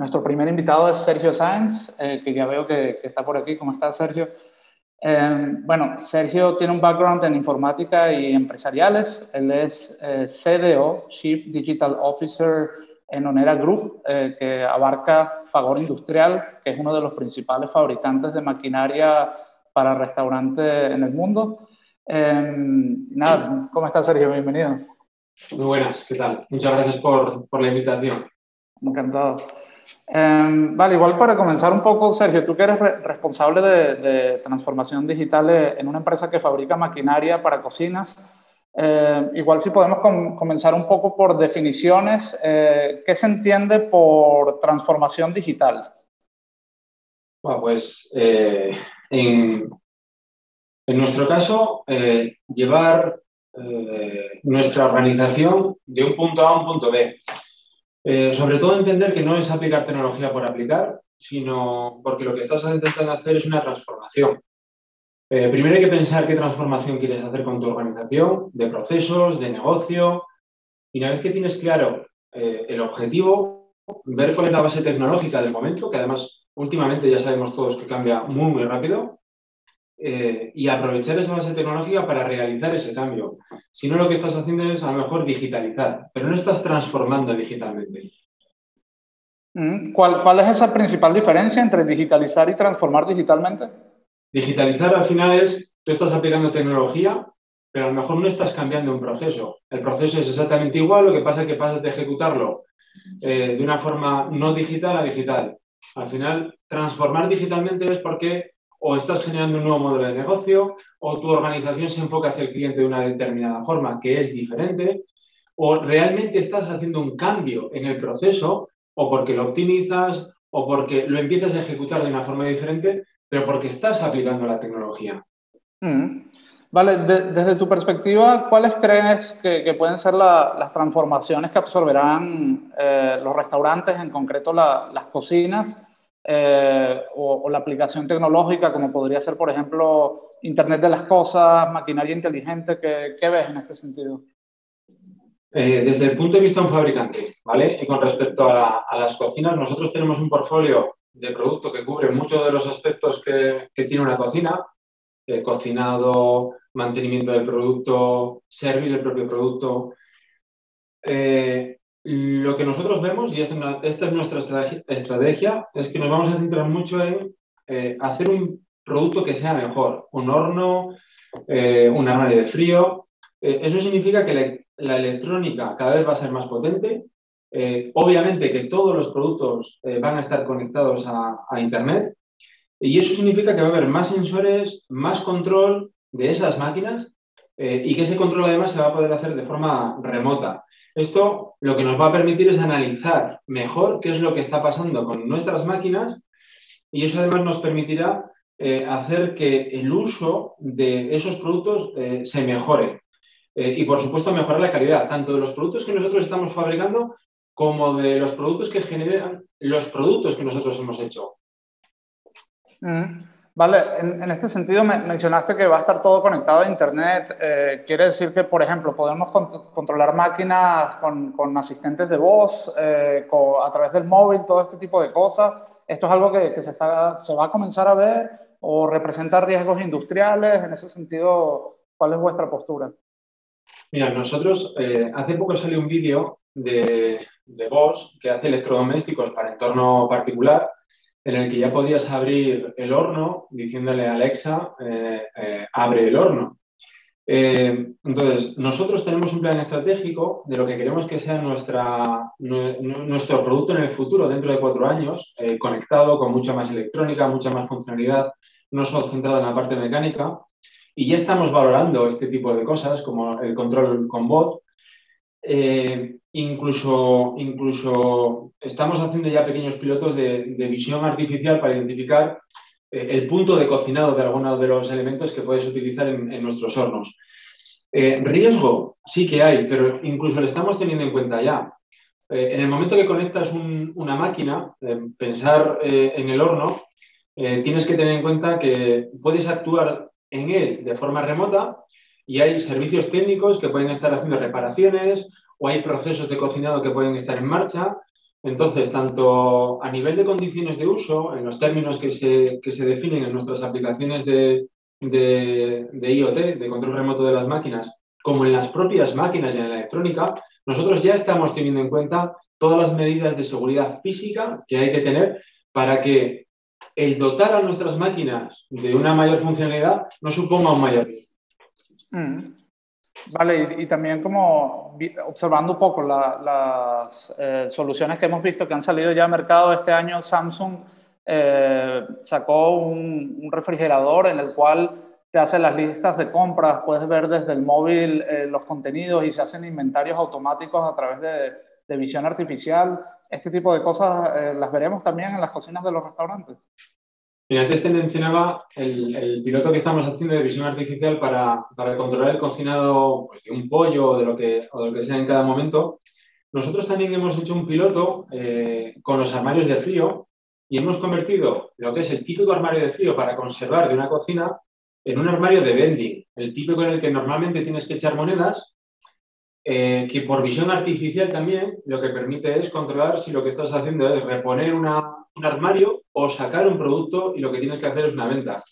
nuestro primer invitado es Sergio Sáenz, eh, que ya veo que, está por aquí. ¿Cómo estás, Sergio? Eh, bueno, Sergio tiene un background en informática y empresariales. Él es eh, CDO, Chief Digital Officer en Onera Group, que abarca Fagor Industrial, que es uno de los principales fabricantes de maquinaria para restaurantes en el mundo. nada, ¿cómo estás, Sergio? Bienvenido. Muy buenas, ¿qué tal? Muchas gracias por, por la invitación. Encantado. Em, vale, igual para comenzar un poco, Sergio, tú que eres responsable de, transformación digital en una empresa que fabrica maquinaria para cocinas, eh, igual si podemos comenzar un poco por definiciones, eh, ¿qué se entiende por transformación digital? Bueno, pues eh, en, en, nuestro caso, llevar nuestra organización de un punto A a un punto B. Eh, sobre todo entender que no es aplicar tecnología por aplicar, sino porque lo que estás intentando hacer es una transformación. Eh, primero hay que pensar qué transformación quieres hacer con tu organización, de procesos, de negocio, y una vez que tienes claro eh, el objetivo, ver cuál es la base tecnológica del momento, que además últimamente ya sabemos todos que cambia muy, muy rápido, eh, y aprovechar esa base tecnológica para realizar ese cambio. Si no, lo que estás haciendo es a lo mejor digitalizar, pero no estás transformando digitalmente. Mm, ¿Cuál, ¿Cuál, es esa principal diferencia entre digitalizar y transformar digitalmente? Digitalizar al final es, tú estás aplicando tecnología, pero a lo mejor no estás cambiando un proceso. El proceso es exactamente igual, lo que pasa es que pasas de ejecutarlo eh, de una forma no digital a digital. Al final, transformar digitalmente es porque o estás generando un nuevo modelo de negocio, o tu organización se enfoca hacia el cliente de una determinada forma que es diferente, o realmente estás haciendo un cambio en el proceso, o porque lo optimizas, o porque lo empiezas a ejecutar de una forma diferente, pero porque estás aplicando la tecnología. Mm. Vale, desde tu perspectiva, ¿cuáles crees que, pueden ser las transformaciones que absorberán eh, los restaurantes, en concreto las cocinas, eh, o, la aplicación tecnológica, como podría ser, por ejemplo, Internet de las Cosas, maquinaria inteligente, ¿qué, ves en este sentido? Eh, desde el punto de vista de un fabricante, ¿vale? Y con respecto a, las cocinas, nosotros tenemos un portfolio de producto que cubre muchos de los aspectos que, tiene una cocina, eh, cocinado, mantenimiento del producto, servir el propio producto. Lo que nosotros vemos, y esta es nuestra estrategia, es que nos vamos a centrar mucho en eh, hacer un producto que sea mejor, un horno, eh, un armario de frío. Eh, eso significa que la, electrónica cada vez va a ser más potente. obviamente que todos los productos van a estar conectados a, a Internet y eso significa que va a haber más sensores, más control de esas máquinas y que ese control además se va a poder hacer de forma remota. Esto lo que nos va a permitir es analizar mejor qué es lo que está pasando con nuestras máquinas y eso además nos permitirá eh, hacer que el uso de esos productos eh, se mejore. Eh, y por supuesto mejorar la calidad, tanto de los productos que nosotros estamos fabricando como de los productos que generan los productos que nosotros hemos hecho. Mm. Vale, en, este sentido me, mencionaste que va a estar todo conectado a Internet. Eh, ¿Quiere decir que, por ejemplo, podemos controlar máquinas con, asistentes de voz, eh, a través del móvil, todo este tipo de cosas? ¿Esto es algo que, se, está, se va a comenzar a ver o representa riesgos industriales? En ese sentido, ¿cuál es vuestra postura? Mira, nosotros, eh, hace poco salió un vídeo de, de Bosch que hace electrodomésticos para entorno particular en el que ya podías abrir el horno diciéndole a Alexa, eh, eh, abre el horno. Eh, entonces, nosotros tenemos un plan estratégico de lo que queremos que sea nuestra, nuestro producto en el futuro, dentro de cuatro años, conectado con mucha más electrónica, mucha más funcionalidad, no solo centrado en la parte mecánica. Y ya estamos valorando este tipo de cosas, como el control con voz, eh, incluso, incluso estamos haciendo ya pequeños pilotos de, visión artificial para identificar eh, el punto de cocinado de algunos de los elementos que puedes utilizar en, nuestros hornos. Eh, riesgo sí que hay, pero incluso lo estamos teniendo en cuenta ya. en el momento que conectas una máquina, pensar en el horno, tienes que tener en cuenta que puedes actuar en él de forma remota y hay servicios técnicos que pueden estar haciendo reparaciones o hay procesos de cocinado que pueden estar en marcha Entonces, tanto a nivel de condiciones de uso, en los términos que se, se definen en nuestras aplicaciones de, de, IoT, de control remoto de las máquinas, como en las propias máquinas y en la electrónica, nosotros ya estamos teniendo en cuenta todas las medidas de seguridad física que hay que tener para que el dotar a nuestras máquinas de una mayor funcionalidad no suponga un mayor riesgo. Mm. Vale, y, también como observando un poco las eh, soluciones que hemos visto que han salido ya al mercado este año, Samsung eh, sacó un, refrigerador en el cual te hace las listas de compras, puedes ver desde el móvil eh, los contenidos y se hacen inventarios automáticos a través de, de visión artificial. Este tipo de cosas las veremos también en las cocinas de los restaurantes. Y antes te mencionaba el, piloto que estamos haciendo de visión artificial para, controlar el cocinado pues, de un pollo o de, lo que, o de lo que sea en cada momento. Nosotros también hemos hecho un piloto eh, con los armarios de frío y hemos convertido lo que es el típico armario de frío para conservar de una cocina en un armario de vending, el típico en el que normalmente tienes que echar monedas, eh, que por visión artificial también lo que permite es controlar si lo que estás haciendo es reponer un armario o sacar un producto y lo que tienes que hacer es una venta.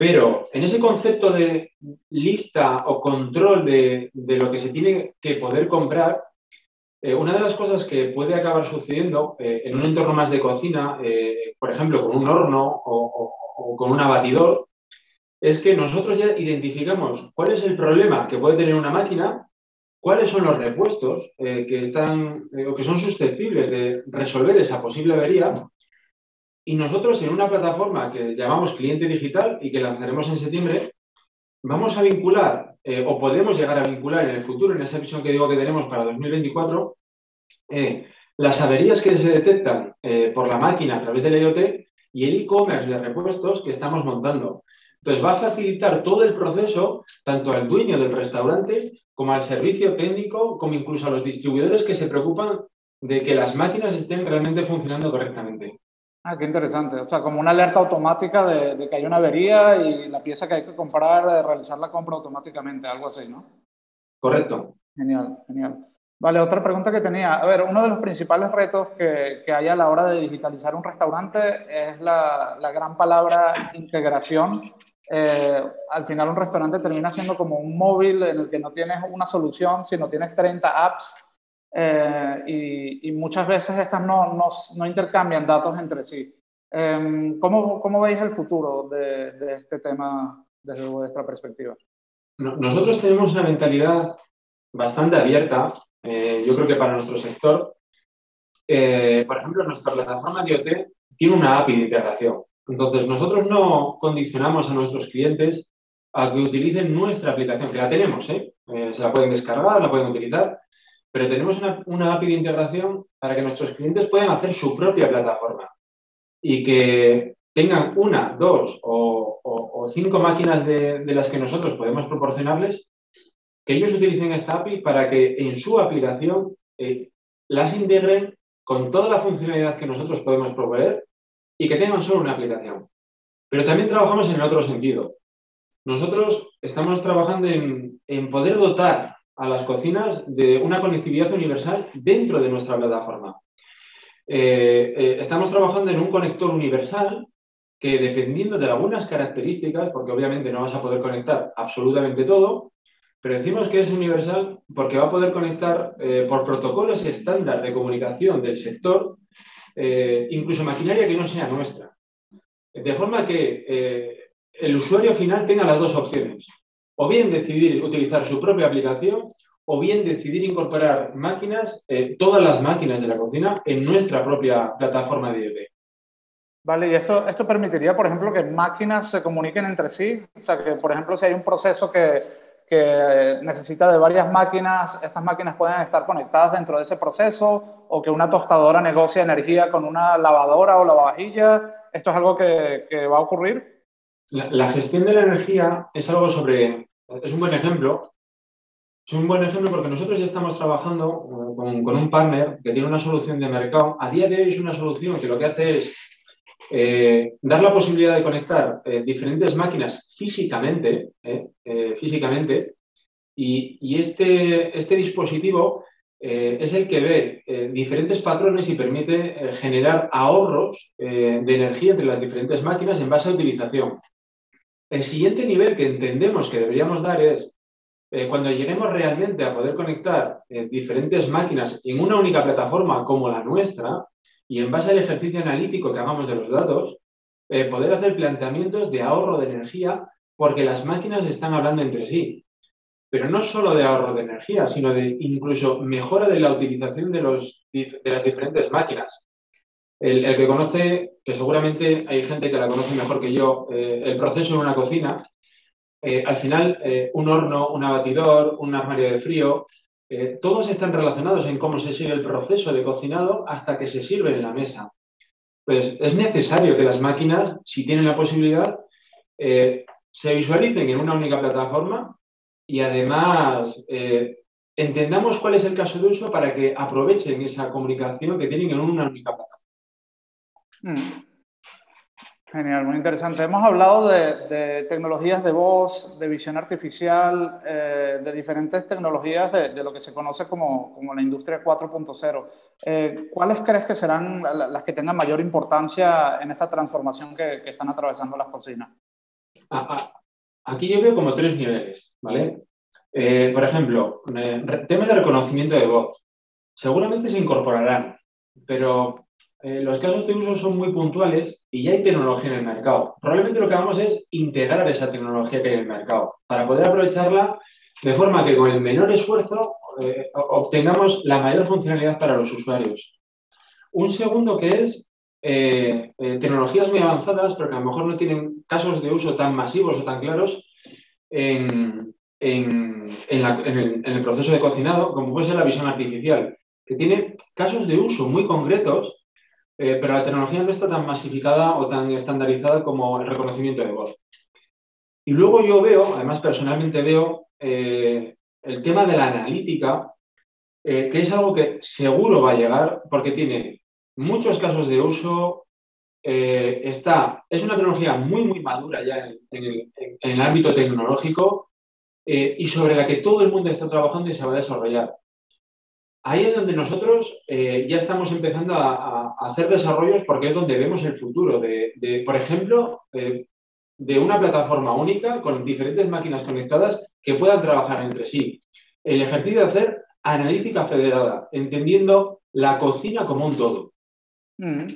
Pero en ese concepto de lista o control de, lo que se tiene que poder comprar, eh, una de las cosas que puede acabar sucediendo eh, en un entorno más de cocina, eh, por ejemplo, con un horno o, con un abatidor, es que nosotros ya identificamos cuál es el problema que puede tener una máquina cuáles son los repuestos que están o que son susceptibles de resolver esa posible avería. Y nosotros en una plataforma que llamamos cliente digital y que lanzaremos en septiembre, vamos a vincular eh, o podemos llegar a vincular en el futuro, en esa visión que digo que tenemos para 2024, las averías que se detectan por la máquina a través del IoT y el e-commerce de repuestos que estamos montando. Entonces va a facilitar todo el proceso, tanto al dueño del restaurante como al servicio técnico, como incluso a los distribuidores que se preocupan de que las máquinas estén realmente funcionando correctamente. Ah, qué interesante. O sea, como una alerta automática de, que hay una avería y la pieza que hay que comprar, de realizar la compra automáticamente, algo así, ¿no? Correcto. Genial, genial. Vale, otra pregunta que tenía. A ver, uno de los principales retos que, que hay a la hora de digitalizar un restaurante es la, la gran palabra integración eh, al final un restaurante termina siendo como un móvil en el que no tienes una solución, sino tienes 30 apps eh, y, muchas veces estas no, no, no intercambian datos entre sí. Em, ¿cómo, ¿cómo, veis el futuro de, de, este tema desde vuestra perspectiva? Nosotros tenemos una mentalidad bastante abierta, eh, yo creo que para nuestro sector. por ejemplo, nuestra plataforma IoT tiene una API de integración. Entonces, nosotros no condicionamos a nuestros clientes a que utilicen nuestra aplicación, que la tenemos, ¿eh? Eh, se la pueden descargar, la pueden utilizar, pero tenemos una, API de integración para que nuestros clientes puedan hacer su propia plataforma y que tengan una, dos o, cinco máquinas de, las que nosotros podemos proporcionarles, que ellos utilicen esta API para que en su aplicación eh, las integren con toda la funcionalidad que nosotros podemos proveer y que tengan solo una aplicación. Pero también trabajamos en el otro sentido. Nosotros estamos trabajando en, poder dotar a las cocinas de una conectividad universal dentro de nuestra plataforma. Eh, eh, estamos trabajando en un conector universal que dependiendo de algunas características, porque obviamente no vas a poder conectar absolutamente todo, pero decimos que es universal porque va a poder conectar eh, por protocolos estándar de comunicación del sector incluso maquinaria que no sea nuestra. De forma que el usuario final tenga las dos opciones. O bien decidir utilizar su propia aplicación o bien decidir incorporar máquinas, eh, todas las máquinas de la cocina, en nuestra propia plataforma de IoT. Vale, y esto, esto permitiría, por ejemplo, que máquinas se comuniquen entre sí. O sea, que, por ejemplo, si hay un proceso que, que necesita de varias máquinas, estas máquinas pueden estar conectadas dentro de ese proceso, o que una tostadora negocia energía con una lavadora o lavavajilla. ¿Esto es algo que, que va a ocurrir? La, gestión de la energía es algo sobre, es un buen ejemplo. Es un buen ejemplo porque nosotros ya estamos trabajando con, con un partner que tiene una solución de mercado. A día de hoy es una solución que lo que hace es eh, dar la posibilidad de conectar eh, diferentes máquinas físicamente, eh, físicamente y, este, este, dispositivo eh, es el que ve eh, diferentes patrones y permite eh, generar ahorros de energía entre las diferentes máquinas en base a utilización. El siguiente nivel que entendemos que deberíamos dar es cuando lleguemos realmente a poder conectar diferentes máquinas en una única plataforma como la nuestra y en base al ejercicio analítico que hagamos de los datos, poder hacer planteamientos de ahorro de energía porque las máquinas están hablando entre sí pero no solo de ahorro de energía, sino de incluso mejora de la utilización de las diferentes máquinas. El, que conoce, que seguramente hay gente que la conoce mejor que yo, eh, el proceso en una cocina, eh, al final eh, un horno, un abatidor, un armario de frío, todos están relacionados en cómo se sigue el proceso de cocinado hasta que se sirve en la mesa. Pues es necesario que las máquinas, si tienen la posibilidad, se visualicen en una única plataforma y además entendamos cuál es el caso de uso para que aprovechen esa comunicación que tienen en una única plataforma. Mm. Genial, muy interesante. Hemos hablado de, tecnologías de voz, de visión artificial, eh, de diferentes tecnologías de, lo que se conoce como, la industria 4.0. Eh, ¿Cuáles crees que serán las que tengan mayor importancia en esta transformación que, que están atravesando las cocinas? Aquí yo veo como tres niveles, ¿vale? Eh, por ejemplo, eh, temas de reconocimiento de voz. Seguramente se incorporarán, pero eh, los casos de uso son muy puntuales y ya hay tecnología en el mercado. Probablemente lo que vamos es integrar esa tecnología que hay en el mercado para poder aprovecharla de forma que con el menor esfuerzo obtengamos la mayor funcionalidad para los usuarios. Un segundo que es eh, eh, tecnologías muy avanzadas, pero que a lo mejor no tienen casos de uso tan masivos o tan claros en, el, proceso de cocinado, como puede ser la visión artificial, que tiene casos de uso muy concretos, eh, pero la tecnología no está tan masificada o tan estandarizada como el reconocimiento de voz. Y luego yo veo, además personalmente veo, el tema de la analítica, que es algo que seguro va a llegar porque tiene muchos casos de uso. Eh, está, es una tecnología muy, muy madura ya en, el, ámbito tecnológico eh, y sobre la que todo el mundo está trabajando y se va a desarrollar. Ahí es donde nosotros eh, ya estamos empezando a, hacer desarrollos porque es donde vemos el futuro de, por ejemplo, de una plataforma única con diferentes máquinas conectadas que puedan trabajar entre sí. El ejercicio de hacer analítica federada, entendiendo la cocina como un todo. Mm,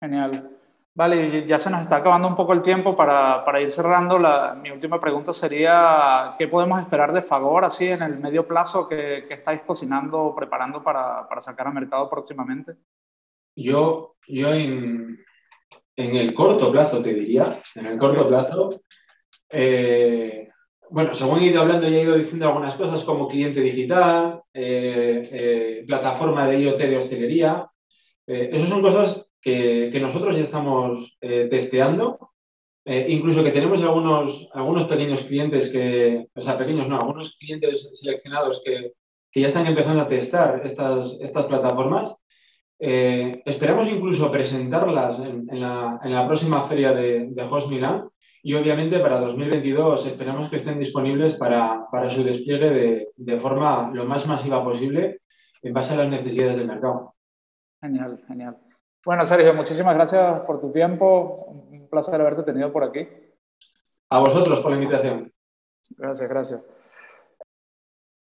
genial. Vale, ya se nos está acabando un poco el tiempo para, para ir cerrando. La, mi última pregunta sería, ¿qué podemos esperar de Favor así en el medio plazo que, que estáis cocinando o preparando para, para, sacar al mercado próximamente? Yo, yo en, en, el corto plazo te diría, en el corto plazo, eh, bueno, según he ido hablando ya he ido diciendo algunas cosas como cliente digital, eh, eh, plataforma de IoT de hostelería, eh, esas son cosas que, nosotros ya estamos eh, testeando, eh, incluso que tenemos algunos, algunos pequeños clientes que, o sea, pequeños no, algunos clientes seleccionados que, ya están empezando a testar estas, estas plataformas. esperamos incluso presentarlas en, la, próxima feria de, de Host Milan y obviamente para 2022 esperamos que estén disponibles para, su despliegue de, de, forma lo más masiva posible en base a las necesidades del mercado. Genial, genial. Bueno, Sergio, muchísimas gracias por tu tiempo. Un placer haberte tenido por aquí. A vosotros por la invitación. Gracias, gracias.